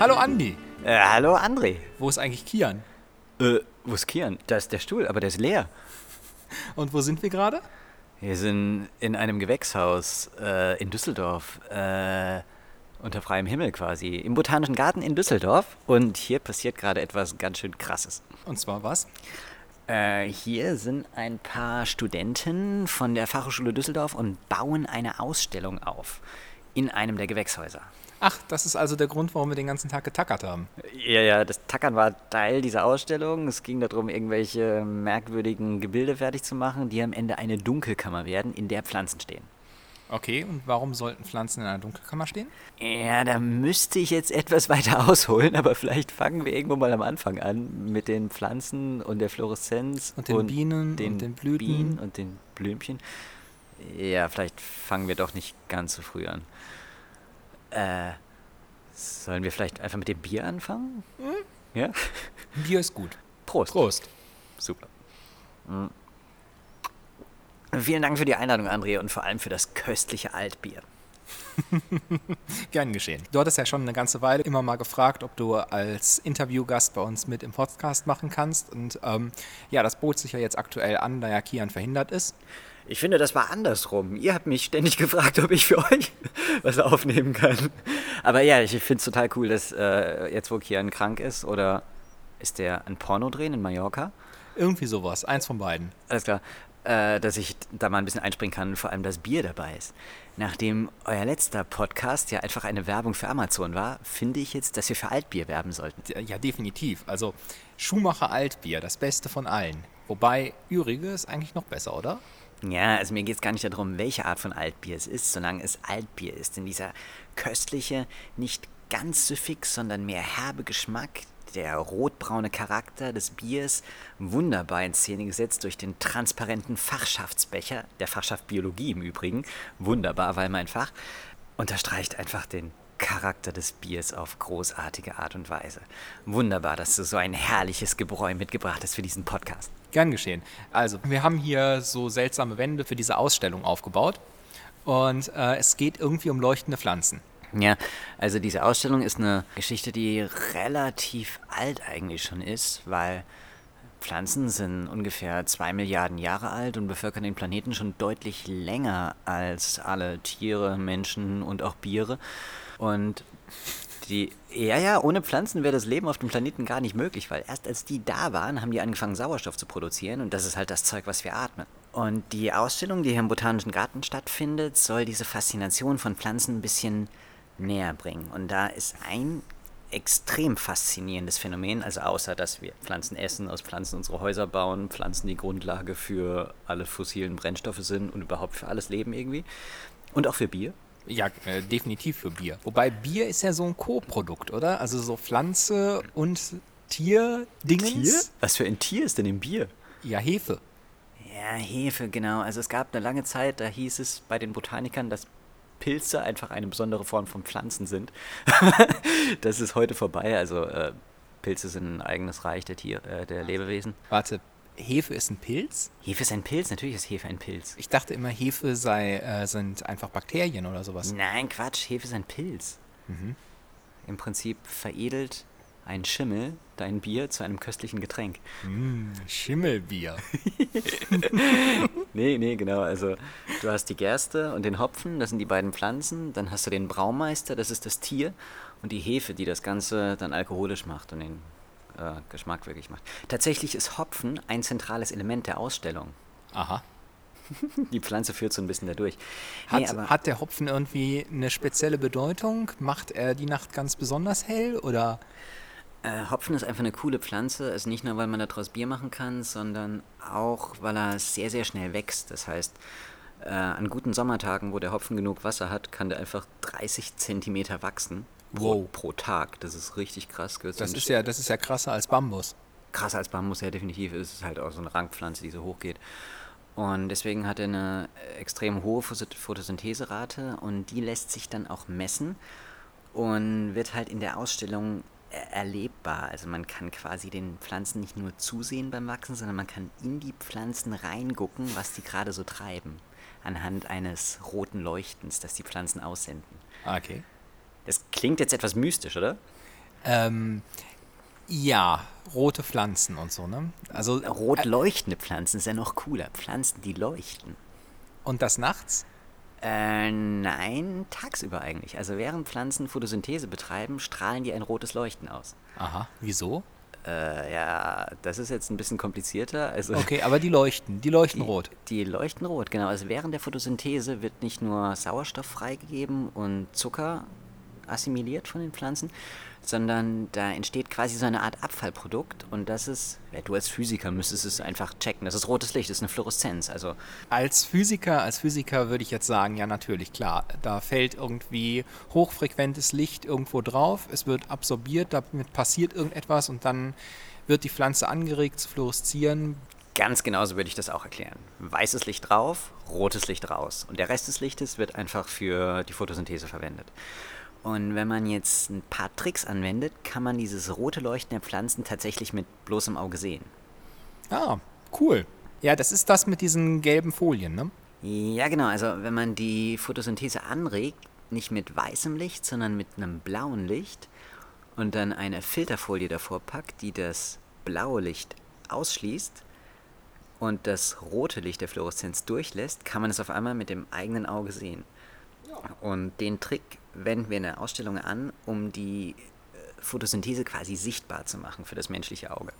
Hallo Andi. Äh, hallo André. Wo ist eigentlich Kian? Äh, wo ist Kian? Da ist der Stuhl, aber der ist leer. Und wo sind wir gerade? Wir sind in einem Gewächshaus äh, in Düsseldorf. Äh, unter freiem Himmel quasi. Im Botanischen Garten in Düsseldorf. Und hier passiert gerade etwas ganz schön Krasses. Und zwar was? Äh, hier sind ein paar Studenten von der Fachhochschule Düsseldorf und bauen eine Ausstellung auf. In einem der Gewächshäuser. Ach, das ist also der Grund, warum wir den ganzen Tag getackert haben. Ja, ja, das Tackern war Teil dieser Ausstellung. Es ging darum, irgendwelche merkwürdigen Gebilde fertig zu machen, die am Ende eine Dunkelkammer werden, in der Pflanzen stehen. Okay, und warum sollten Pflanzen in einer Dunkelkammer stehen? Ja, da müsste ich jetzt etwas weiter ausholen, aber vielleicht fangen wir irgendwo mal am Anfang an mit den Pflanzen und der Fluoreszenz Und den Bienen den und den Blüten. Bienen und den Blümchen. Ja, vielleicht fangen wir doch nicht ganz so früh an. Äh, sollen wir vielleicht einfach mit dem Bier anfangen? Ja? Bier ist gut. Prost. Prost. Super. Mm. Vielen Dank für die Einladung, André, und vor allem für das köstliche Altbier. Gern geschehen. Du hattest ja schon eine ganze Weile immer mal gefragt, ob du als Interviewgast bei uns mit im Podcast machen kannst. Und ähm, ja, das bot sich ja jetzt aktuell an, da ja Kian verhindert ist. Ich finde, das war andersrum. Ihr habt mich ständig gefragt, ob ich für euch was aufnehmen kann. Aber ja, ich finde es total cool, dass äh, jetzt, wo Kian krank ist, oder ist der ein Porno drehen in Mallorca? Irgendwie sowas, eins von beiden. Alles klar. Äh, dass ich da mal ein bisschen einspringen kann, vor allem das Bier dabei ist. Nachdem euer letzter Podcast ja einfach eine Werbung für Amazon war, finde ich jetzt, dass wir für Altbier werben sollten. Ja, definitiv. Also Schumacher Altbier, das Beste von allen. Wobei Ürige ist eigentlich noch besser, oder? Ja, also mir geht es gar nicht darum, welche Art von Altbier es ist, solange es Altbier ist. Denn dieser köstliche, nicht ganz süffig, sondern mehr herbe Geschmack, der rotbraune Charakter des Biers, wunderbar in Szene gesetzt durch den transparenten Fachschaftsbecher, der Fachschaft Biologie im Übrigen, wunderbar, weil mein Fach, unterstreicht einfach den Charakter des Biers auf großartige Art und Weise. Wunderbar, dass du so ein herrliches Gebräu mitgebracht hast für diesen Podcast. Gern geschehen. Also, wir haben hier so seltsame Wände für diese Ausstellung aufgebaut. Und äh, es geht irgendwie um leuchtende Pflanzen. Ja, also diese Ausstellung ist eine Geschichte, die relativ alt eigentlich schon ist, weil Pflanzen sind ungefähr zwei Milliarden Jahre alt und bevölkern den Planeten schon deutlich länger als alle Tiere, Menschen und auch Biere. Und die, ja, ja, ohne Pflanzen wäre das Leben auf dem Planeten gar nicht möglich, weil erst als die da waren, haben die angefangen, Sauerstoff zu produzieren und das ist halt das Zeug, was wir atmen. Und die Ausstellung, die hier im Botanischen Garten stattfindet, soll diese Faszination von Pflanzen ein bisschen näher bringen. Und da ist ein extrem faszinierendes Phänomen, also außer dass wir Pflanzen essen, aus Pflanzen unsere Häuser bauen, Pflanzen die Grundlage für alle fossilen Brennstoffe sind und überhaupt für alles Leben irgendwie. Und auch für Bier. Ja, äh, definitiv für Bier. Wobei Bier ist ja so ein Co-Produkt, oder? Also so Pflanze und Tier-Dingens. Was für ein Tier ist denn im Bier? Ja, Hefe. Ja, Hefe, genau. Also es gab eine lange Zeit, da hieß es bei den Botanikern, dass Pilze einfach eine besondere Form von Pflanzen sind. das ist heute vorbei. Also äh, Pilze sind ein eigenes Reich der, Tier, äh, der Lebewesen. Warte, Hefe ist ein Pilz? Hefe ist ein Pilz, natürlich ist Hefe ein Pilz. Ich dachte immer, Hefe sei, äh, sind einfach Bakterien oder sowas. Nein, Quatsch, Hefe ist ein Pilz. Im Prinzip veredelt ein Schimmel dein Bier zu einem köstlichen Getränk. Mm, Schimmelbier. Nee, nee, genau. Also du hast die Gerste und den Hopfen, das sind die beiden Pflanzen. Dann hast du den Braumeister, das ist das Tier. Und die Hefe, die das Ganze dann alkoholisch macht und den äh, Geschmack wirklich macht. Tatsächlich ist Hopfen ein zentrales Element der Ausstellung. Aha. Die Pflanze führt so ein bisschen dadurch. Hat, Nee, hat der Hopfen irgendwie eine spezielle Bedeutung? Macht er die Nacht ganz besonders hell oder? äh, Hopfen ist einfach eine coole Pflanze. Also nicht nur, weil man daraus Bier machen kann, sondern auch, weil er sehr, sehr schnell wächst. Das heißt, äh, an guten Sommertagen, wo der Hopfen genug Wasser hat, kann der einfach 30 Zentimeter wachsen. Pro, Wow. pro Tag. Das ist richtig krass. Das den ist ja, das ist ja krasser als Bambus. krasser als Bambus, ja definitiv. Es ist halt auch so eine Rankpflanze, die so hoch geht. Und deswegen hat er eine extrem hohe Photosyntheserate und die lässt sich dann auch messen und wird halt in der Ausstellung er- erlebbar. Also man kann quasi den Pflanzen nicht nur zusehen beim Wachsen, sondern man kann in die Pflanzen reingucken, was die gerade so treiben. Anhand eines roten Leuchtens, das die Pflanzen aussenden. Ah, Okay. Das klingt jetzt etwas mystisch, oder? Ähm, ja, rote Pflanzen und so, ne? Also rot leuchtende Pflanzen ist ja noch cooler. Pflanzen, die leuchten. Und das nachts? Äh, nein, tagsüber eigentlich. Also während Pflanzen Photosynthese betreiben, strahlen die ein rotes Leuchten aus. Aha, wieso? Äh, ja, das ist jetzt ein bisschen komplizierter. Also okay, aber die leuchten, die leuchten die, rot. Die leuchten rot, genau. Also während der Photosynthese wird nicht nur Sauerstoff freigegeben und Zucker assimiliert von den Pflanzen, sondern da entsteht quasi so eine Art Abfallprodukt und das ist, ja, du als Physiker müsstest es einfach checken. Das ist rotes Licht, das ist eine Fluoreszenz. Also als Physiker, als Physiker würde ich jetzt sagen, ja natürlich, klar, da fällt irgendwie hochfrequentes Licht irgendwo drauf, es wird absorbiert, damit passiert irgendetwas und dann wird die Pflanze angeregt zu fluoreszieren. Ganz genauso würde ich das auch erklären. Weißes Licht drauf, rotes Licht raus. Und der Rest des Lichtes wird einfach für die Photosynthese verwendet. Und wenn man jetzt ein paar Tricks anwendet, kann man dieses rote Leuchten der Pflanzen tatsächlich mit bloßem Auge sehen. Ah, cool. Ja, das ist das mit diesen gelben Folien, ne? Ja, genau. Also wenn man die Photosynthese anregt, nicht mit weißem Licht, sondern mit einem blauen Licht und dann eine Filterfolie davor packt, die das blaue Licht ausschließt und das rote Licht der Fluoreszenz durchlässt, kann man es auf einmal mit dem eigenen Auge sehen. Und den Trick wenden wir in der Ausstellung an, um die äh, Photosynthese quasi sichtbar zu machen für das menschliche Auge.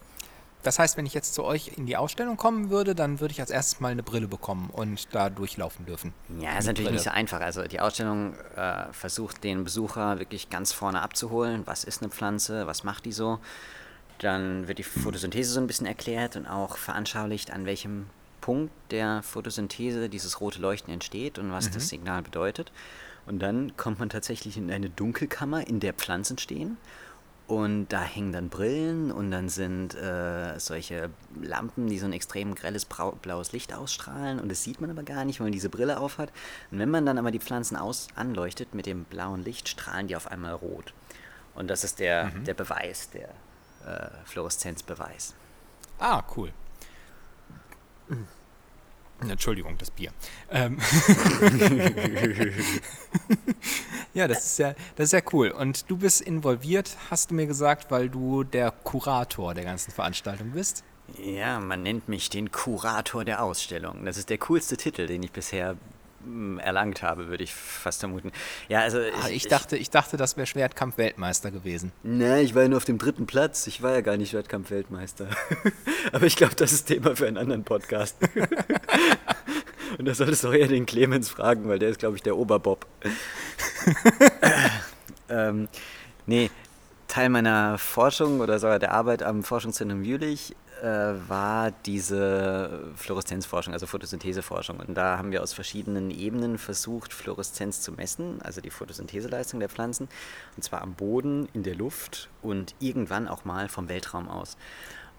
Das heißt, wenn ich jetzt zu euch in die Ausstellung kommen würde, dann würde ich als erstes mal eine Brille bekommen und da durchlaufen dürfen. Ja, ist natürlich Brille. nicht so einfach. Also die Ausstellung äh, versucht den Besucher wirklich ganz vorne abzuholen. Was ist eine Pflanze? Was macht die so? Dann wird die Photosynthese so ein bisschen erklärt und auch veranschaulicht, an welchem Punkt der Photosynthese dieses rote Leuchten entsteht und was mhm. das Signal bedeutet. Und dann kommt man tatsächlich in eine Dunkelkammer, in der Pflanzen stehen. Und da hängen dann Brillen und dann sind äh, solche Lampen, die so ein extrem grelles blaues Licht ausstrahlen. Und das sieht man aber gar nicht, wenn man diese Brille aufhat. Und wenn man dann aber die Pflanzen aus anleuchtet mit dem blauen Licht, strahlen die auf einmal rot. Und das ist der, mhm. der Beweis, der äh, Fluoreszenzbeweis. Ah, cool. Entschuldigung, das Bier. Ähm ja, das ist ja, das ist ja cool. Und du bist involviert, hast du mir gesagt, weil du der Kurator der ganzen Veranstaltung bist? Ja, man nennt mich den Kurator der Ausstellung. Das ist der coolste Titel, den ich bisher erlangt habe, würde ich fast vermuten. Ja, also ich, ah, ich dachte, ich dachte, das wäre Schwertkampf-Weltmeister gewesen. Ne, ich war ja nur auf dem dritten Platz. Ich war ja gar nicht Schwertkampf-Weltmeister. Aber ich glaube, das ist Thema für einen anderen Podcast. Und da solltest du auch eher den Clemens fragen, weil der ist, glaube ich, der Oberbob. ähm, nee, Teil meiner Forschung oder sogar der Arbeit am Forschungszentrum Jülich äh, war diese Fluoreszenzforschung, also Photosyntheseforschung. Und da haben wir aus verschiedenen Ebenen versucht, Fluoreszenz zu messen, also die Photosyntheseleistung der Pflanzen, und zwar am Boden, in der Luft und irgendwann auch mal vom Weltraum aus.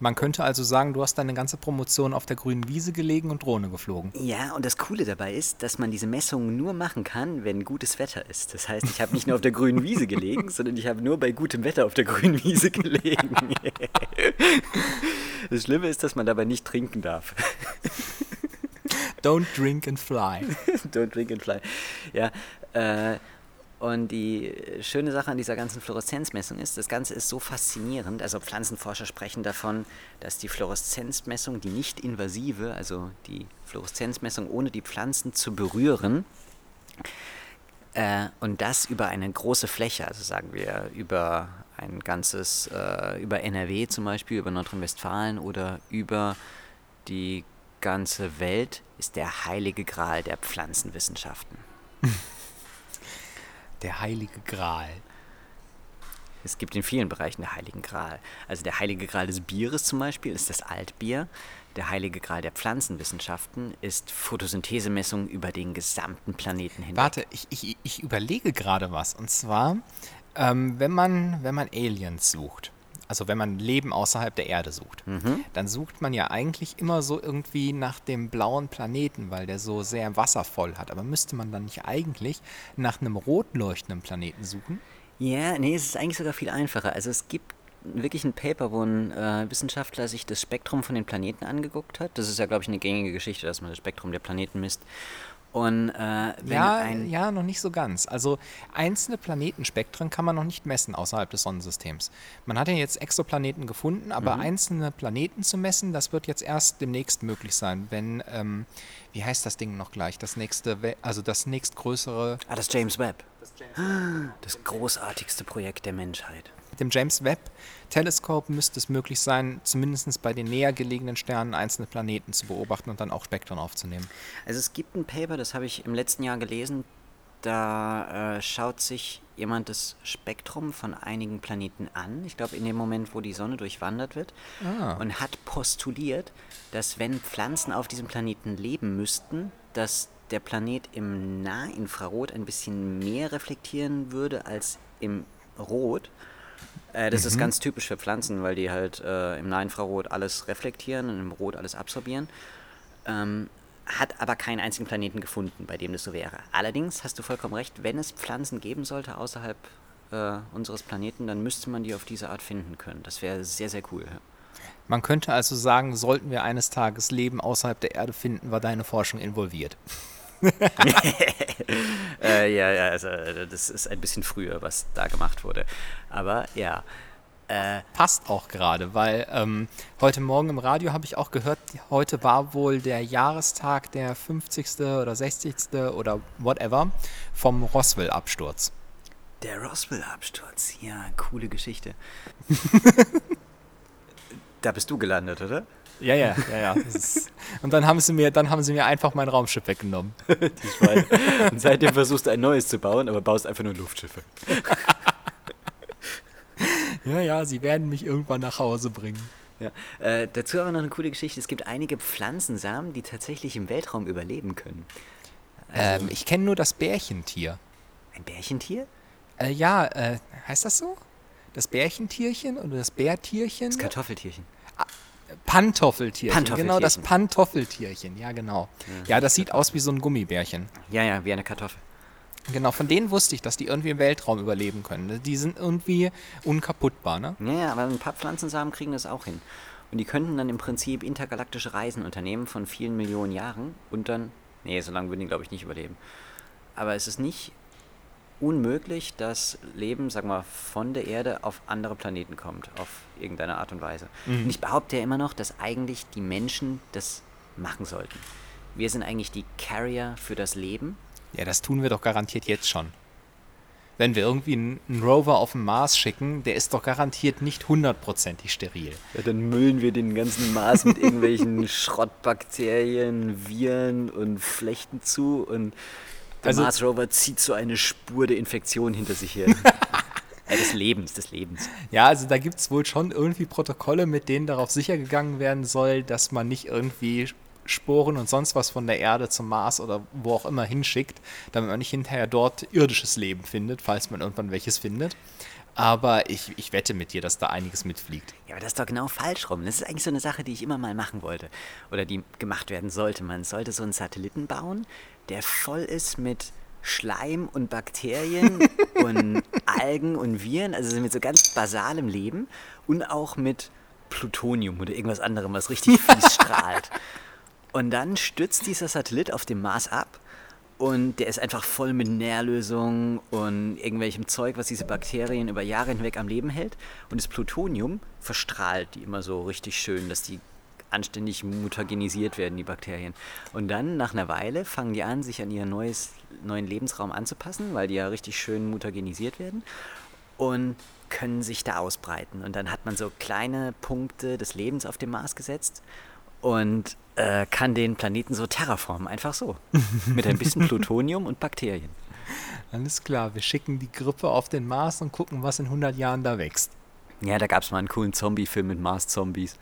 Man könnte also sagen, du hast deine ganze Promotion auf der grünen Wiese gelegen und Drohne geflogen. Ja, und das Coole dabei ist, dass man diese Messungen nur machen kann, wenn gutes Wetter ist. Das heißt, ich habe nicht nur auf der grünen Wiese gelegen, sondern ich habe nur bei gutem Wetter auf der grünen Wiese gelegen. Das Schlimme ist, dass man dabei nicht trinken darf. Don't drink and fly. Don't drink and fly. Ja, äh, und die schöne Sache an dieser ganzen Fluoreszenzmessung ist, das Ganze ist so faszinierend. Also Pflanzenforscher sprechen davon, dass die Fluoreszenzmessung, die nicht invasive, also die Fluoreszenzmessung ohne die Pflanzen zu berühren, äh, und das über eine große Fläche, also sagen wir über ein ganzes, äh, über NRW zum Beispiel, über Nordrhein-Westfalen oder über die ganze Welt, ist der heilige Gral der Pflanzenwissenschaften. Der heilige Gral. Es gibt in vielen Bereichen der Heiligen Gral. Also der Heilige Gral des Bieres zum Beispiel ist das Altbier. Der Heilige Gral der Pflanzenwissenschaften ist Photosynthesemessung über den gesamten Planeten hinweg. Warte, ich, ich, ich überlege gerade was. Und zwar, ähm, wenn, man, wenn man Aliens sucht, also wenn man Leben außerhalb der Erde sucht, mhm. dann sucht man ja eigentlich immer so irgendwie nach dem blauen Planeten, weil der so sehr wasservoll hat. Aber müsste man dann nicht eigentlich nach einem rot leuchtenden Planeten suchen? Ja, nee, es ist eigentlich sogar viel einfacher. Also es gibt wirklich ein Paper, wo ein äh, Wissenschaftler sich das Spektrum von den Planeten angeguckt hat. Das ist ja, glaube ich, eine gängige Geschichte, dass man das Spektrum der Planeten misst. Und äh, wenn Ja, ja, noch nicht so ganz. Also einzelne Planetenspektren kann man noch nicht messen außerhalb des Sonnensystems. Man hat ja jetzt Exoplaneten gefunden, aber einzelne Planeten zu messen, das wird jetzt erst demnächst möglich sein, wenn, ähm, wie heißt das Ding noch gleich? Das nächste, We also das nächstgrößere, Ah, das James Webb. Das großartigste Projekt der Menschheit. Dem James Webb Teleskop müsste es möglich sein, zumindest bei den näher gelegenen Sternen einzelne Planeten zu beobachten und dann auch Spektren aufzunehmen. Also es gibt ein Paper, das habe ich im letzten Jahr gelesen, da äh, schaut sich jemand das Spektrum von einigen Planeten an, ich glaube in dem Moment, wo die Sonne durchwandert wird, Ah. und hat postuliert, dass wenn Pflanzen auf diesem Planeten leben müssten, dass der Planet im Nahinfrarot ein bisschen mehr reflektieren würde als im Rot. Äh, das ist ganz typisch für Pflanzen, weil die halt äh, im Nahinfrarot alles reflektieren und im Rot alles absorbieren. Ähm, hat aber keinen einzigen Planeten gefunden, bei dem das so wäre. Allerdings hast du vollkommen recht, wenn es Pflanzen geben sollte außerhalb äh, unseres Planeten, dann müsste man die auf diese Art finden können. Das wäre sehr, sehr cool. ja. Man könnte also sagen, sollten wir eines Tages Leben außerhalb der Erde finden, war deine Forschung involviert. Äh, ja, ja, also äh, das ist ein bisschen früher, was da gemacht wurde. Aber ja, Passt auch gerade, weil ähm, heute Morgen im Radio habe ich auch gehört, heute war wohl der Jahrestag der 50. oder 60. oder whatever vom Roswell-Absturz. der Roswell-Absturz, ja, coole Geschichte. da bist du gelandet, oder? Ja, ja, ja, ja. Und dann haben sie mir, dann haben sie mir einfach mein Raumschiff weggenommen. Die Schweine. Und seitdem versuchst du ein neues zu bauen, aber baust einfach nur Luftschiffe. Ja, ja, sie werden mich irgendwann nach Hause bringen. Ja. Äh, dazu aber noch eine coole Geschichte. Es gibt einige Pflanzensamen, die tatsächlich im Weltraum überleben können. Ähm, ich kenne nur das Bärchentier. Ein Bärchentier? Äh, ja, äh, heißt das so? Das Bärchentierchen oder das Bärtierchen? Das Kartoffeltierchen. Pantoffeltierchen. Pantoffeltierchen. Genau, das Pantoffeltierchen. Ja, genau. Ja, das sieht aus wie so ein Gummibärchen. Ja, ja, wie eine Kartoffel. Genau, von denen wusste ich, dass die irgendwie im Weltraum überleben können. Die sind irgendwie unkaputtbar, ne? Ja, ja, aber ein paar Pflanzensamen kriegen das auch hin. Und die könnten dann im Prinzip intergalaktische Reisen unternehmen von vielen Millionen Jahren und dann. Nee, so lange würden die, glaube ich, nicht überleben. Aber es ist nicht unmöglich, dass Leben, sagen wir, von der Erde auf andere Planeten kommt, auf irgendeine Art und Weise. Und ich behaupte ja immer noch, dass eigentlich die Menschen das machen sollten. Wir sind eigentlich die Carrier für das Leben. Ja, das tun wir doch garantiert jetzt schon. Wenn wir irgendwie einen, einen Rover auf den Mars schicken, der ist doch garantiert nicht hundertprozentig steril. Ja, dann müllen wir den ganzen Mars mit irgendwelchen Schrottbakterien, Viren und Flechten zu und der Also- Mars Rover zieht so eine Spur der Infektion hinter sich her. ja, des Lebens, des Lebens. Ja, also da gibt es wohl schon irgendwie Protokolle, mit denen darauf sicher gegangen werden soll, dass man nicht irgendwie Sporen und sonst was von der Erde zum Mars oder wo auch immer hinschickt, damit man nicht hinterher dort irdisches Leben findet, falls man irgendwann welches findet. Aber ich, ich wette mit dir, dass da einiges mitfliegt. Ja, aber das ist doch genau falsch rum. Das ist eigentlich so eine Sache, die ich immer mal machen wollte. Oder die gemacht werden sollte. Man sollte so einen Satelliten bauen, der voll ist mit Schleim und Bakterien und Algen und Viren, also mit so ganz basalem Leben und auch mit Plutonium oder irgendwas anderem, was richtig fies strahlt. Und dann stürzt dieser Satellit auf dem Mars ab und der ist einfach voll mit Nährlösungen und irgendwelchem Zeug, was diese Bakterien über Jahre hinweg am Leben hält. Und das Plutonium verstrahlt die immer so richtig schön, dass die anständig mutagenisiert werden, die Bakterien. Und dann, nach einer Weile, fangen die an, sich an ihren neues, neuen Lebensraum anzupassen, weil die ja richtig schön mutagenisiert werden. Und können sich da ausbreiten. Und dann hat man so kleine Punkte des Lebens auf dem Mars gesetzt und äh, kann den Planeten so terraformen, einfach so. Mit ein bisschen Plutonium und Bakterien. Alles klar, wir schicken die Grippe auf den Mars und gucken, was in 100 Jahren da wächst. Ja, da gab es mal einen coolen Zombie-Film mit Mars-Zombies.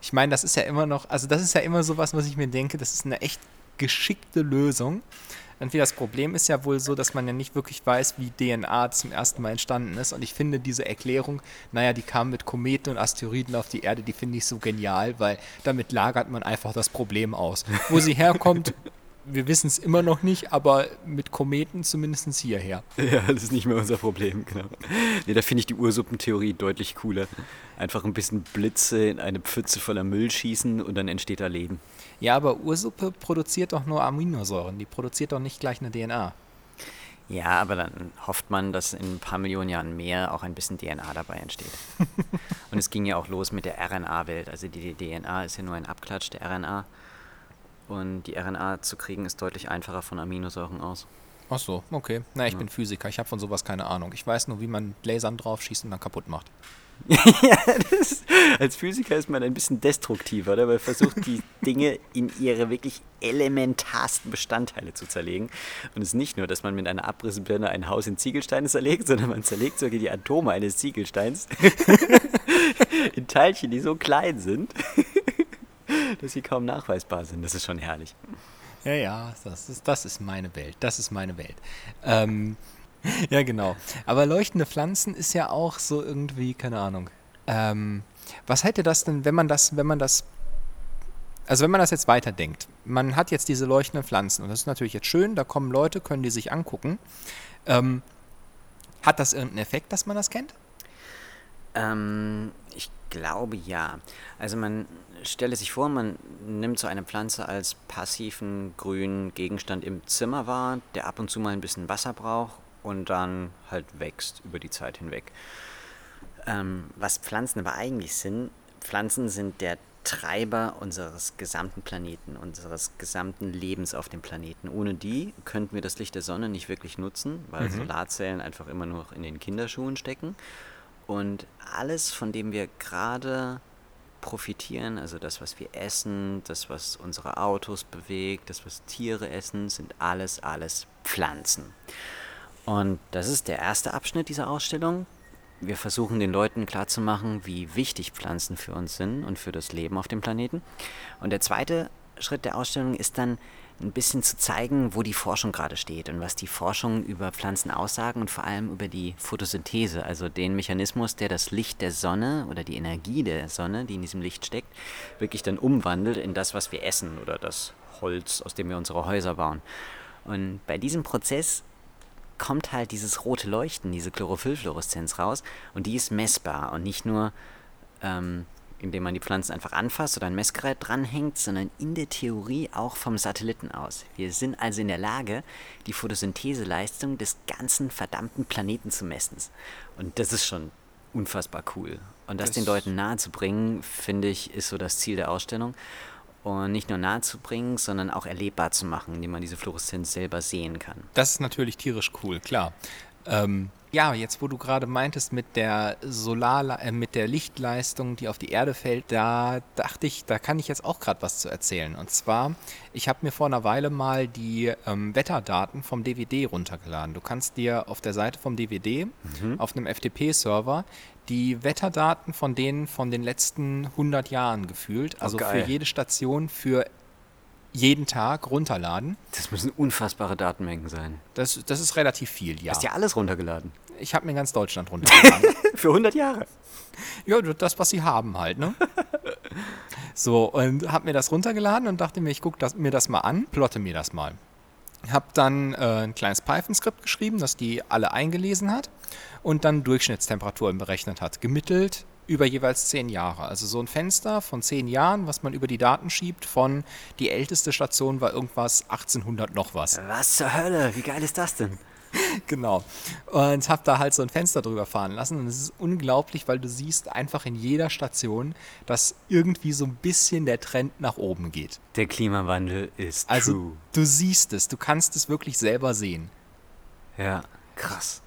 Ich meine, das ist ja immer noch, also das ist ja immer sowas, was ich mir denke, das ist eine echt geschickte Lösung. Irgendwie das Problem ist ja wohl so, dass man ja nicht wirklich weiß, wie DNA zum ersten Mal entstanden ist. Und ich finde diese Erklärung, naja, die kam mit Kometen und Asteroiden auf die Erde, die finde ich so genial, weil damit lagert man einfach das Problem aus. Wo sie herkommt, wir wissen es immer noch nicht, aber mit Kometen zumindest hierher. Ja, das ist nicht mehr unser Problem, genau. Nee, da finde ich die Ursuppentheorie deutlich cooler. Einfach ein bisschen Blitze in eine Pfütze voller Müll schießen und dann entsteht da Leben. Ja, aber Ursuppe produziert doch nur Aminosäuren, die produziert doch nicht gleich eine DNA. Ja, aber dann hofft man, dass in ein paar Millionen Jahren mehr auch ein bisschen DNA dabei entsteht. und es ging ja auch los mit der RNA-Welt. Also die DNA ist ja nur ein Abklatsch der RNA. Und die RNA zu kriegen ist deutlich einfacher von Aminosäuren aus. Ach so, okay. Na, ich ja. bin Physiker, ich habe von sowas keine Ahnung. Ich weiß nur, wie man Lasern drauf schießt und dann kaputt macht. ja, das, als Physiker ist man ein bisschen destruktiver, oder? Man versucht die Dinge in ihre wirklich elementarsten Bestandteile zu zerlegen. Und es ist nicht nur, dass man mit einer Abrissbirne ein Haus in Ziegelsteine zerlegt, sondern man zerlegt sogar die Atome eines Ziegelsteins in Teilchen, die so klein sind, dass sie kaum nachweisbar sind. Das ist schon herrlich. Ja, ja, das ist, das ist meine Welt. Das ist meine Welt. Ähm, ja, genau. Aber leuchtende Pflanzen ist ja auch so irgendwie, keine Ahnung. Ähm, was hätte das denn, wenn man das, wenn man das, also wenn man das jetzt weiterdenkt, man hat jetzt diese leuchtenden Pflanzen und das ist natürlich jetzt schön, da kommen Leute, können die sich angucken. Ähm, hat das irgendeinen Effekt, dass man das kennt? Ähm, ich glaube ja. Also man stelle sich vor, man nimmt so eine Pflanze als passiven grünen Gegenstand im Zimmer wahr, der ab und zu mal ein bisschen Wasser braucht und dann halt wächst über die Zeit hinweg. Ähm, was Pflanzen aber eigentlich sind, Pflanzen sind der Treiber unseres gesamten Planeten, unseres gesamten Lebens auf dem Planeten. Ohne die könnten wir das Licht der Sonne nicht wirklich nutzen, weil mhm. Solarzellen einfach immer nur in den Kinderschuhen stecken. Und alles, von dem wir gerade profitieren, also das, was wir essen, das, was unsere Autos bewegt, das, was Tiere essen, sind alles, alles Pflanzen. Und das ist der erste Abschnitt dieser Ausstellung. Wir versuchen den Leuten klarzumachen, wie wichtig Pflanzen für uns sind und für das Leben auf dem Planeten. Und der zweite Schritt der Ausstellung ist dann ein bisschen zu zeigen, wo die Forschung gerade steht und was die Forschung über Pflanzen aussagen und vor allem über die Photosynthese, also den Mechanismus, der das Licht der Sonne oder die Energie der Sonne, die in diesem Licht steckt, wirklich dann umwandelt in das, was wir essen oder das Holz, aus dem wir unsere Häuser bauen. Und bei diesem Prozess kommt halt dieses rote Leuchten, diese Chlorophyllfluoreszenz raus und die ist messbar und nicht nur ähm, indem man die Pflanzen einfach anfasst oder ein Messgerät dranhängt, sondern in der Theorie auch vom Satelliten aus. Wir sind also in der Lage, die Photosyntheseleistung des ganzen verdammten Planeten zu messen. Und das ist schon unfassbar cool. Und das, das den Leuten nahezubringen, finde ich, ist so das Ziel der Ausstellung. Und nicht nur nahezubringen, sondern auch erlebbar zu machen, indem man diese Fluoreszenz selber sehen kann. Das ist natürlich tierisch cool, klar. Ähm, ja, jetzt wo du gerade meintest mit der Solar, äh, mit der Lichtleistung, die auf die Erde fällt, da dachte ich, da kann ich jetzt auch gerade was zu erzählen. Und zwar, ich habe mir vor einer Weile mal die ähm, Wetterdaten vom DVD runtergeladen. Du kannst dir auf der Seite vom DVD, mhm. auf einem FTP-Server, die Wetterdaten von denen von den letzten 100 Jahren gefühlt, oh, also oh, für jede Station für jeden Tag runterladen. Das müssen unfassbare Datenmengen sein. Das, das ist relativ viel, ja. Hast du ja alles runtergeladen? Ich habe mir ganz Deutschland runtergeladen. Für 100 Jahre? Ja, das, was sie haben halt, ne? so, und habe mir das runtergeladen und dachte mir, ich gucke mir das mal an, plotte mir das mal. Habe dann äh, ein kleines Python-Skript geschrieben, das die alle eingelesen hat und dann Durchschnittstemperaturen berechnet hat. Gemittelt über jeweils zehn Jahre. Also so ein Fenster von zehn Jahren, was man über die Daten schiebt, von die älteste Station war irgendwas 1800 noch was. Was zur Hölle? Wie geil ist das denn? genau. Und habe da halt so ein Fenster drüber fahren lassen. Und es ist unglaublich, weil du siehst einfach in jeder Station, dass irgendwie so ein bisschen der Trend nach oben geht. Der Klimawandel ist also, true. Du siehst es, du kannst es wirklich selber sehen. Ja, krass.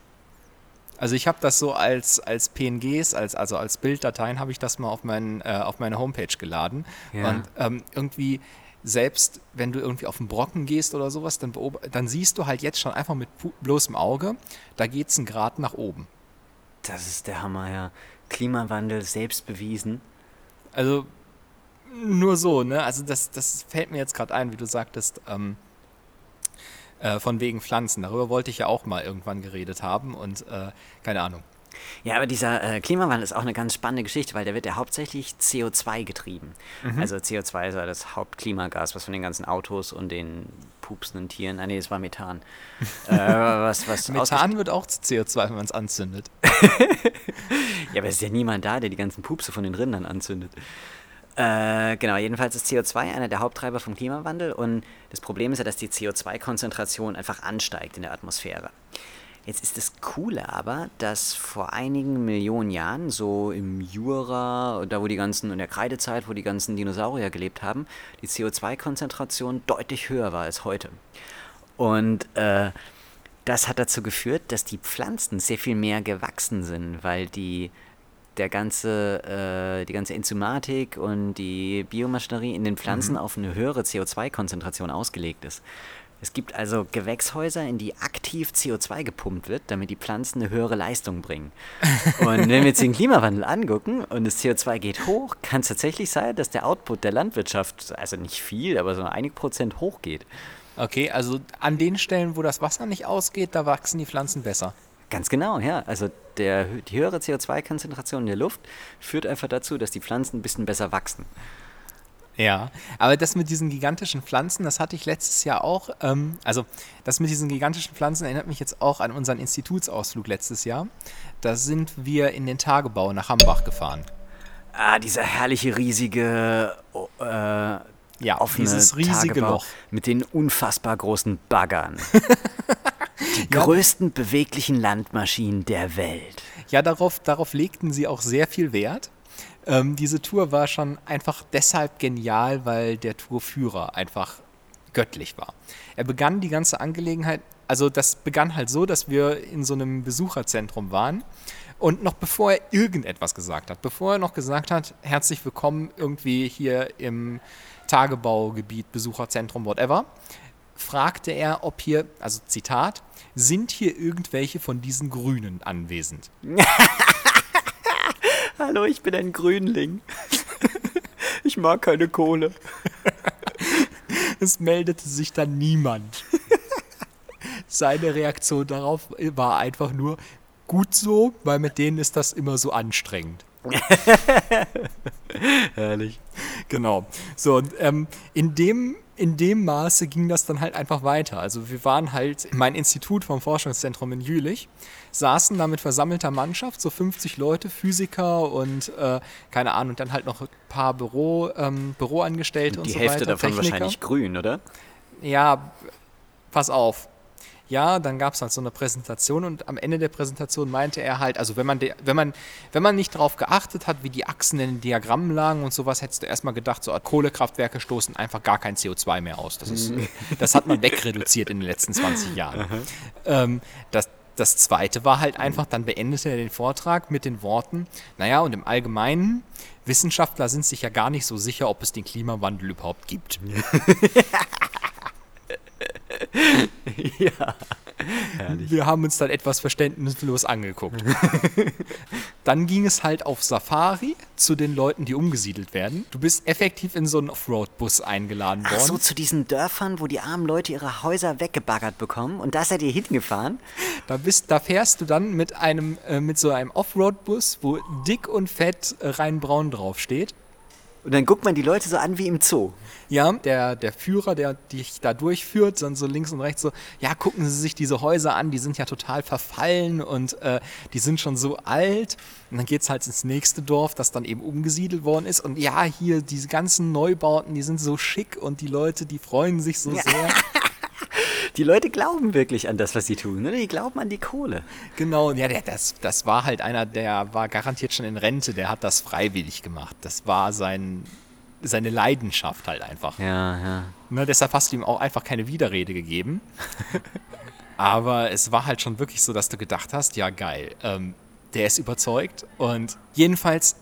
Also ich habe das so als, als PNGs, als, also als Bilddateien habe ich das mal auf, mein, äh, auf meine Homepage geladen. Ja. Und ähm, irgendwie, selbst wenn du irgendwie auf den Brocken gehst oder sowas, dann, dann siehst du halt jetzt schon einfach mit bloßem Auge, da geht es einen Grad nach oben. Das ist der Hammer, ja. Klimawandel selbst bewiesen. Also nur so, ne? Also das, das fällt mir jetzt gerade ein, wie du sagtest, ähm, äh, von wegen Pflanzen. Darüber wollte ich ja auch mal irgendwann geredet haben und äh, keine Ahnung. Ja, aber dieser äh, Klimawandel ist auch eine ganz spannende Geschichte, weil der wird ja hauptsächlich CO2 getrieben. Mhm. Also CO2 ist ja das Hauptklimagas, was von den ganzen Autos und den pupsenden Tieren, ah nee, das war Methan. äh, was, was Methan wird auch zu CO2, wenn man es anzündet. ja, aber es ist ja niemand da, der die ganzen Pupse von den Rindern anzündet. Äh, genau, jedenfalls ist CO2 einer der Haupttreiber vom Klimawandel und das Problem ist ja, dass die CO2-Konzentration einfach ansteigt in der Atmosphäre. Jetzt ist das Coole aber, dass vor einigen Millionen Jahren, so im Jura, da wo die ganzen, in der Kreidezeit, wo die ganzen Dinosaurier gelebt haben, die CO2-Konzentration deutlich höher war als heute. Und äh, das hat dazu geführt, dass die Pflanzen sehr viel mehr gewachsen sind, weil die der ganze, äh, die ganze Enzymatik und die Biomaschinerie in den Pflanzen mhm. auf eine höhere CO2-Konzentration ausgelegt ist. Es gibt also Gewächshäuser, in die aktiv CO2 gepumpt wird, damit die Pflanzen eine höhere Leistung bringen. Und wenn wir jetzt den Klimawandel angucken und das CO2 geht hoch, kann es tatsächlich sein, dass der Output der Landwirtschaft, also nicht viel, aber so einige Prozent hochgeht. Okay, also an den Stellen, wo das Wasser nicht ausgeht, da wachsen die Pflanzen besser. Ganz genau, ja. Also der, die höhere CO2-Konzentration in der Luft führt einfach dazu, dass die Pflanzen ein bisschen besser wachsen. Ja, aber das mit diesen gigantischen Pflanzen, das hatte ich letztes Jahr auch. Ähm, also das mit diesen gigantischen Pflanzen erinnert mich jetzt auch an unseren Institutsausflug letztes Jahr. Da sind wir in den Tagebau nach Hambach gefahren. Ah, dieser herrliche, riesige, oh, äh, ja, offene dieses riesige Tagebau Loch. Mit den unfassbar großen Baggern. Die ja. größten beweglichen Landmaschinen der Welt. Ja, darauf, darauf legten sie auch sehr viel Wert. Ähm, diese Tour war schon einfach deshalb genial, weil der Tourführer einfach göttlich war. Er begann die ganze Angelegenheit, also das begann halt so, dass wir in so einem Besucherzentrum waren. Und noch bevor er irgendetwas gesagt hat, bevor er noch gesagt hat, herzlich willkommen irgendwie hier im Tagebaugebiet, Besucherzentrum, whatever, fragte er, ob hier, also Zitat, sind hier irgendwelche von diesen Grünen anwesend? Hallo, ich bin ein Grünling. Ich mag keine Kohle. Es meldete sich dann niemand. Seine Reaktion darauf war einfach nur gut so, weil mit denen ist das immer so anstrengend. Herrlich. Genau. So, ähm, in dem in dem Maße ging das dann halt einfach weiter. Also wir waren halt mein Institut vom Forschungszentrum in Jülich, saßen da mit versammelter Mannschaft, so 50 Leute, Physiker und äh, keine Ahnung, und dann halt noch ein paar Büro, ähm, Büroangestellte und, und so weiter. Die Hälfte davon Techniker. wahrscheinlich grün, oder? Ja, pass auf ja, dann gab es halt so eine Präsentation und am Ende der Präsentation meinte er halt, also wenn man, wenn man, wenn man nicht darauf geachtet hat, wie die Achsen in den Diagrammen lagen und sowas, hättest du erstmal gedacht, so Kohlekraftwerke stoßen einfach gar kein CO2 mehr aus. Das, ist, mhm. das hat man wegreduziert in den letzten 20 Jahren. Ähm, das, das zweite war halt einfach, dann beendete er den Vortrag mit den Worten, naja, und im Allgemeinen, Wissenschaftler sind sich ja gar nicht so sicher, ob es den Klimawandel überhaupt gibt. ja. Herrlich. Wir haben uns dann etwas verständnislos angeguckt. dann ging es halt auf Safari zu den Leuten, die umgesiedelt werden. Du bist effektiv in so einen Offroad-Bus eingeladen worden. Ach so, zu diesen Dörfern, wo die armen Leute ihre Häuser weggebaggert bekommen. Und da seid ihr hingefahren? Da, bist, da fährst du dann mit einem, äh, mit so einem Offroad-Bus, wo dick und fett äh, rein braun draufsteht. Und dann guckt man die Leute so an wie im Zoo. Ja, der, der Führer, der dich da durchführt, dann so links und rechts so, ja, gucken Sie sich diese Häuser an, die sind ja total verfallen und äh, die sind schon so alt. Und dann geht es halt ins nächste Dorf, das dann eben umgesiedelt worden ist. Und ja, hier diese ganzen Neubauten, die sind so schick und die Leute, die freuen sich so ja. sehr. Die Leute glauben wirklich an das, was sie tun. Ne? Die glauben an die Kohle. Genau, ja, der, das, das war halt einer, der war garantiert schon in Rente, der hat das freiwillig gemacht. Das war sein, seine Leidenschaft halt einfach. Ja, ja. Ne, deshalb hast du ihm auch einfach keine Widerrede gegeben. Aber es war halt schon wirklich so, dass du gedacht hast, ja geil, ähm, der ist überzeugt. Und jedenfalls,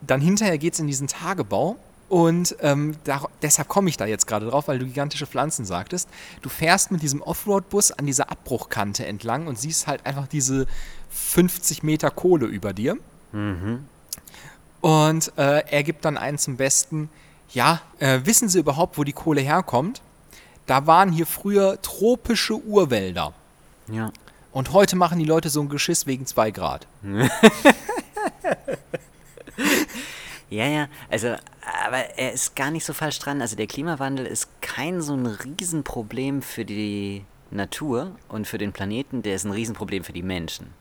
dann hinterher geht es in diesen Tagebau und ähm, da, deshalb komme ich da jetzt gerade drauf, weil du gigantische Pflanzen sagtest. Du fährst mit diesem Offroad-Bus an dieser Abbruchkante entlang und siehst halt einfach diese 50 Meter Kohle über dir. Mhm. Und äh, er gibt dann einen zum Besten, ja, äh, wissen Sie überhaupt, wo die Kohle herkommt? Da waren hier früher tropische Urwälder. Ja. Und heute machen die Leute so ein Geschiss wegen 2 Grad. Ja, ja, also, aber er ist gar nicht so falsch dran. Also der Klimawandel ist kein so ein Riesenproblem für die Natur und für den Planeten, der ist ein Riesenproblem für die Menschen.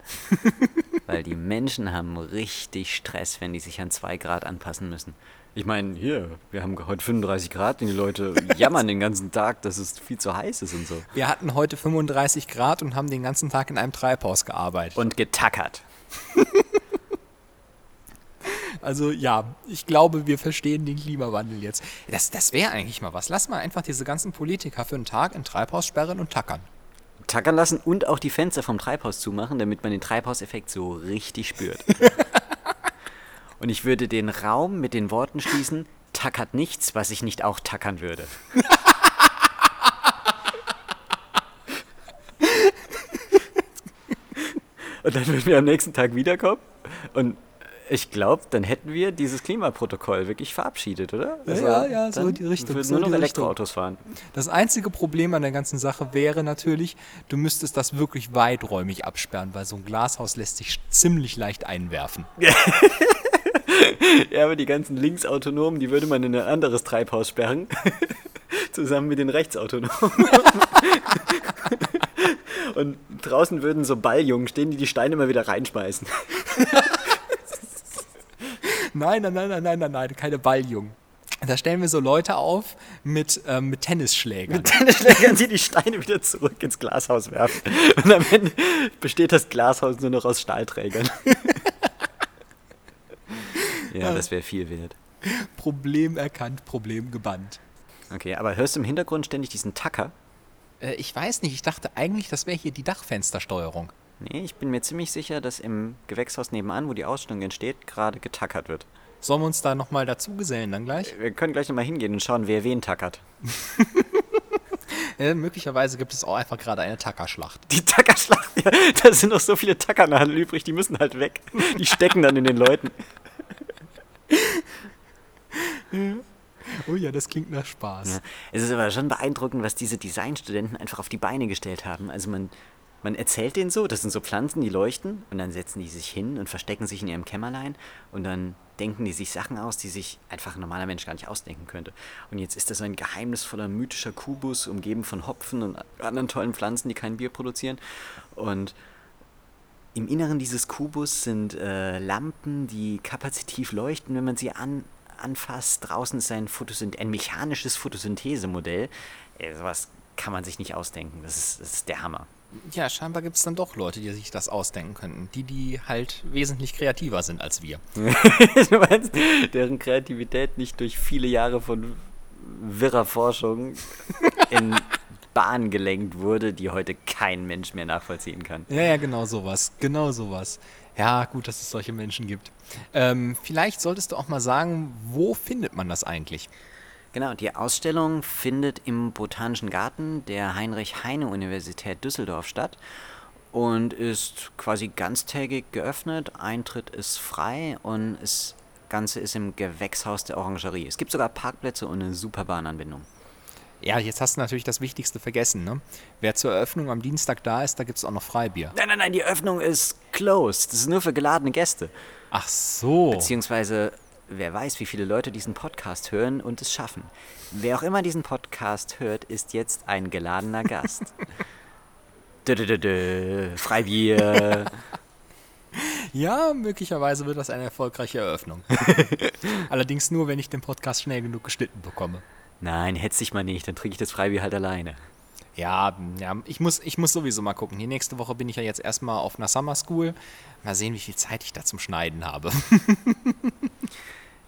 Weil die Menschen haben richtig Stress, wenn die sich an 2 Grad anpassen müssen. Ich meine, hier, wir haben heute 35 Grad und die Leute jammern den ganzen Tag, dass es viel zu heiß ist und so. Wir hatten heute 35 Grad und haben den ganzen Tag in einem Treibhaus gearbeitet. Und getackert. Also ja, ich glaube, wir verstehen den Klimawandel jetzt. Das, das wäre eigentlich mal was. Lass mal einfach diese ganzen Politiker für einen Tag in Treibhaus sperren und tackern. Tackern lassen und auch die Fenster vom Treibhaus zumachen, damit man den Treibhauseffekt so richtig spürt. und ich würde den Raum mit den Worten schließen, tackert nichts, was ich nicht auch tackern würde. und dann würden wir am nächsten Tag wiederkommen und ich glaube, dann hätten wir dieses Klimaprotokoll wirklich verabschiedet, oder? Also, ja, ja, so in die Richtung. Wir würden so nur noch Elektroautos fahren. Das einzige Problem an der ganzen Sache wäre natürlich, du müsstest das wirklich weiträumig absperren, weil so ein Glashaus lässt sich ziemlich leicht einwerfen. Ja, aber die ganzen Linksautonomen, die würde man in ein anderes Treibhaus sperren. Zusammen mit den Rechtsautonomen. Und draußen würden so Balljungen stehen, die die Steine immer wieder reinschmeißen. Nein, nein, nein, nein, nein, nein, nein, keine Balljungen. Da stellen wir so Leute auf mit, ähm, mit Tennisschlägern. Mit Tennisschlägern, die die Steine wieder zurück ins Glashaus werfen. Und am Ende besteht das Glashaus nur noch aus Stahlträgern. ja, das wäre viel wert. Problem erkannt, Problem gebannt. Okay, aber hörst du im Hintergrund ständig diesen Tacker? Äh, ich weiß nicht, ich dachte eigentlich, das wäre hier die Dachfenstersteuerung. Nee, ich bin mir ziemlich sicher, dass im Gewächshaus nebenan, wo die Ausstellung entsteht, gerade getackert wird. Sollen wir uns da nochmal dazu gesellen dann gleich? Wir können gleich nochmal hingehen und schauen, wer wen tackert. Äh, möglicherweise gibt es auch einfach gerade eine Tackerschlacht. Die Tackerschlacht, ja, da sind noch so viele Tackernadeln übrig, die müssen halt weg. Die stecken dann in den Leuten. Oh ja, das klingt nach Spaß. Ja. Es ist aber schon beeindruckend, was diese Designstudenten einfach auf die Beine gestellt haben. Also man, man erzählt denen so, das sind so Pflanzen, die leuchten und dann setzen die sich hin und verstecken sich in ihrem Kämmerlein und dann denken die sich Sachen aus, die sich einfach ein normaler Mensch gar nicht ausdenken könnte. Und jetzt ist das so ein geheimnisvoller, mythischer Kubus, umgeben von Hopfen und anderen tollen Pflanzen, die kein Bier produzieren. Und im Inneren dieses Kubus sind äh, Lampen, die kapazitiv leuchten, wenn man sie an, anfasst. Draußen ist ein, Photosynth ein mechanisches Photosynthesemodell. Äh, sowas kann man sich nicht ausdenken. Das ist, das ist der Hammer. Ja, scheinbar gibt es dann doch Leute, die sich das ausdenken könnten. Die, die halt wesentlich kreativer sind als wir. du meinst, deren Kreativität nicht durch viele Jahre von wirrer Forschung in Bahn gelenkt wurde, die heute kein Mensch mehr nachvollziehen kann. Ja, ja, genau sowas. Genau sowas. Ja, gut, dass es solche Menschen gibt. Ähm, vielleicht solltest du auch mal sagen, wo findet man das eigentlich? Genau, die Ausstellung findet im Botanischen Garten der Heinrich-Heine-Universität Düsseldorf statt und ist quasi ganztägig geöffnet. Eintritt ist frei und das Ganze ist im Gewächshaus der Orangerie. Es gibt sogar Parkplätze und eine super Bahnanbindung. Ja, jetzt hast du natürlich das Wichtigste vergessen. Ne? Wer zur Eröffnung am Dienstag da ist, da gibt es auch noch Freibier. Nein, nein, nein, die Eröffnung ist closed. Das ist nur für geladene Gäste. Ach so. Beziehungsweise, wer weiß, wie viele Leute diesen Podcast hören und es schaffen. Wer auch immer diesen Podcast hört, ist jetzt ein geladener Gast. dö, dö, dö, Freibier. Ja, möglicherweise wird das eine erfolgreiche Eröffnung. Allerdings nur, wenn ich den Podcast schnell genug geschnitten bekomme. Nein, hetz dich mal nicht, dann trinke ich das Freibier halt alleine. Ja, ja ich, muss, ich muss sowieso mal gucken. Die nächste Woche bin ich ja jetzt erstmal auf einer Summer School. Mal sehen, wie viel Zeit ich da zum Schneiden habe.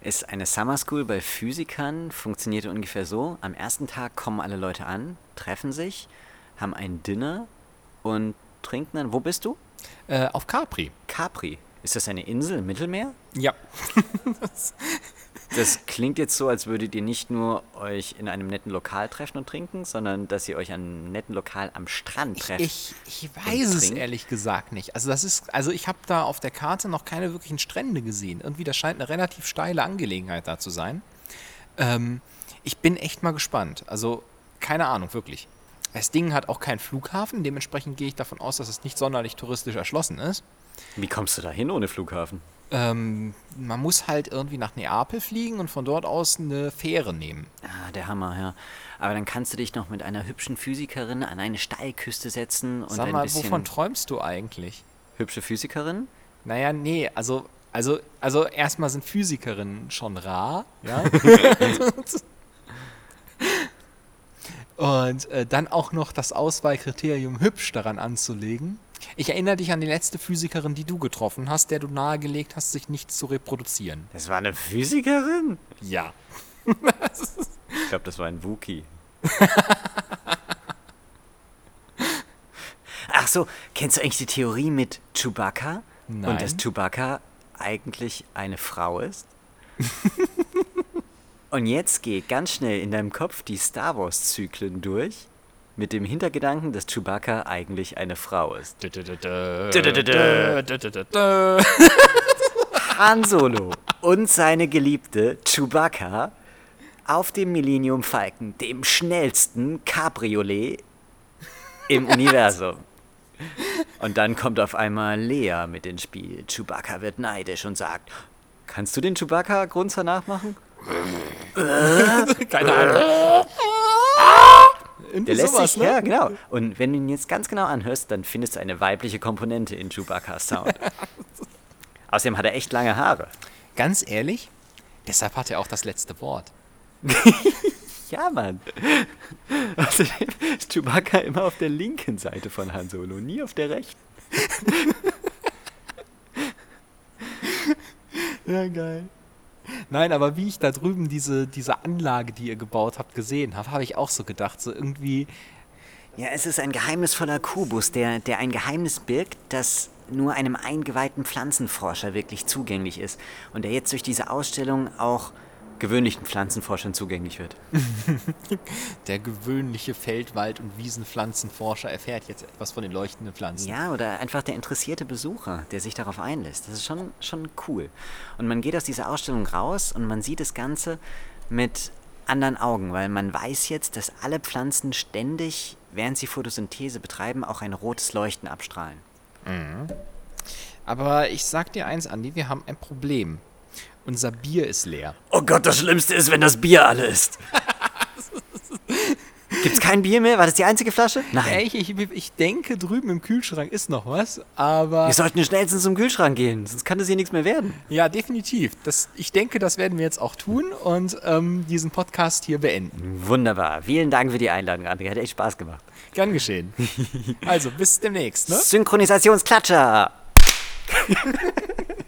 Ist eine Summer School bei Physikern, funktioniert ungefähr so. Am ersten Tag kommen alle Leute an, treffen sich, haben ein Dinner und trinken dann. Wo bist du? Äh, auf Capri. Capri. Ist das eine Insel im Mittelmeer? Ja. Das klingt jetzt so, als würdet ihr nicht nur euch in einem netten Lokal treffen und trinken, sondern dass ihr euch an einem netten Lokal am Strand trefft. Ich, ich weiß es ehrlich gesagt nicht. Also das ist, also ich habe da auf der Karte noch keine wirklichen Strände gesehen. Irgendwie, das scheint eine relativ steile Angelegenheit da zu sein. Ähm, ich bin echt mal gespannt. Also keine Ahnung, wirklich. Das Ding hat auch keinen Flughafen, dementsprechend gehe ich davon aus, dass es nicht sonderlich touristisch erschlossen ist. Wie kommst du da hin ohne Flughafen? Ähm, man muss halt irgendwie nach Neapel fliegen und von dort aus eine Fähre nehmen. Ah, der Hammer, ja. Aber dann kannst du dich noch mit einer hübschen Physikerin an eine Steilküste setzen und Sag ein mal, bisschen... wovon träumst du eigentlich? Hübsche Physikerin? Naja, nee, also, also, also erstmal sind Physikerinnen schon rar, ja. Und äh, dann auch noch das Auswahlkriterium hübsch daran anzulegen. Ich erinnere dich an die letzte Physikerin, die du getroffen hast, der du nahegelegt hast, sich nicht zu reproduzieren. Das war eine Physikerin? Ja. Ich glaube, das war ein Wookie. Ach so, kennst du eigentlich die Theorie mit Chewbacca? Nein. Und dass Chewbacca eigentlich eine Frau ist? Und jetzt geht ganz schnell in deinem Kopf die Star Wars-Zyklen durch, mit dem Hintergedanken, dass Chewbacca eigentlich eine Frau ist. Han Solo und seine Geliebte Chewbacca auf dem Millennium Falcon, dem schnellsten Cabriolet im Universum. Und dann kommt auf einmal Lea mit ins Spiel. Chewbacca wird neidisch und sagt: Kannst du den Chewbacca-Grunzer nachmachen? Keine Ahnung. Irgendwie Der lässt sowas, sich, ne? ja, genau. Und wenn du ihn jetzt ganz genau anhörst, dann findest du eine weibliche Komponente in Chewbacca's Sound. Außerdem hat er echt lange Haare. Ganz ehrlich, deshalb hat er auch das letzte Wort. Ja, Mann. Außerdem ist Chewbacca immer auf der linken Seite von Han Solo, nie auf der rechten. Ja, geil. Nein, aber wie ich da drüben diese, diese Anlage, die ihr gebaut habt, gesehen habe, habe ich auch so gedacht, so irgendwie, Ja, es ist ein geheimnisvoller Kubus, der, der ein Geheimnis birgt, das nur einem eingeweihten Pflanzenforscher wirklich zugänglich ist. Und der jetzt durch diese Ausstellung auch gewöhnlichen Pflanzenforschern zugänglich wird. der gewöhnliche Feldwald- und Wiesenpflanzenforscher erfährt jetzt etwas von den leuchtenden Pflanzen. Ja, oder einfach der interessierte Besucher, der sich darauf einlässt. Das ist schon, schon cool. Und man geht aus dieser Ausstellung raus und man sieht das Ganze mit anderen Augen, weil man weiß jetzt, dass alle Pflanzen ständig, während sie Photosynthese betreiben, auch ein rotes Leuchten abstrahlen. Aber ich sag dir eins, Andi, wir haben ein Problem. Unser Bier ist leer. Oh Gott, das Schlimmste ist, wenn das Bier alle ist. Gibt's kein Bier mehr? War das die einzige Flasche? Nein. Ich, ich, ich denke, drüben im Kühlschrank ist noch was, aber. Wir sollten schnellstens zum Kühlschrank gehen, sonst kann das hier nichts mehr werden. Ja, definitiv. Das, ich denke, das werden wir jetzt auch tun und ähm, diesen Podcast hier beenden. Wunderbar. Vielen Dank für die Einladung, André. Hat echt Spaß gemacht. Gern geschehen. Also, bis demnächst, ne? Synchronisationsklatscher!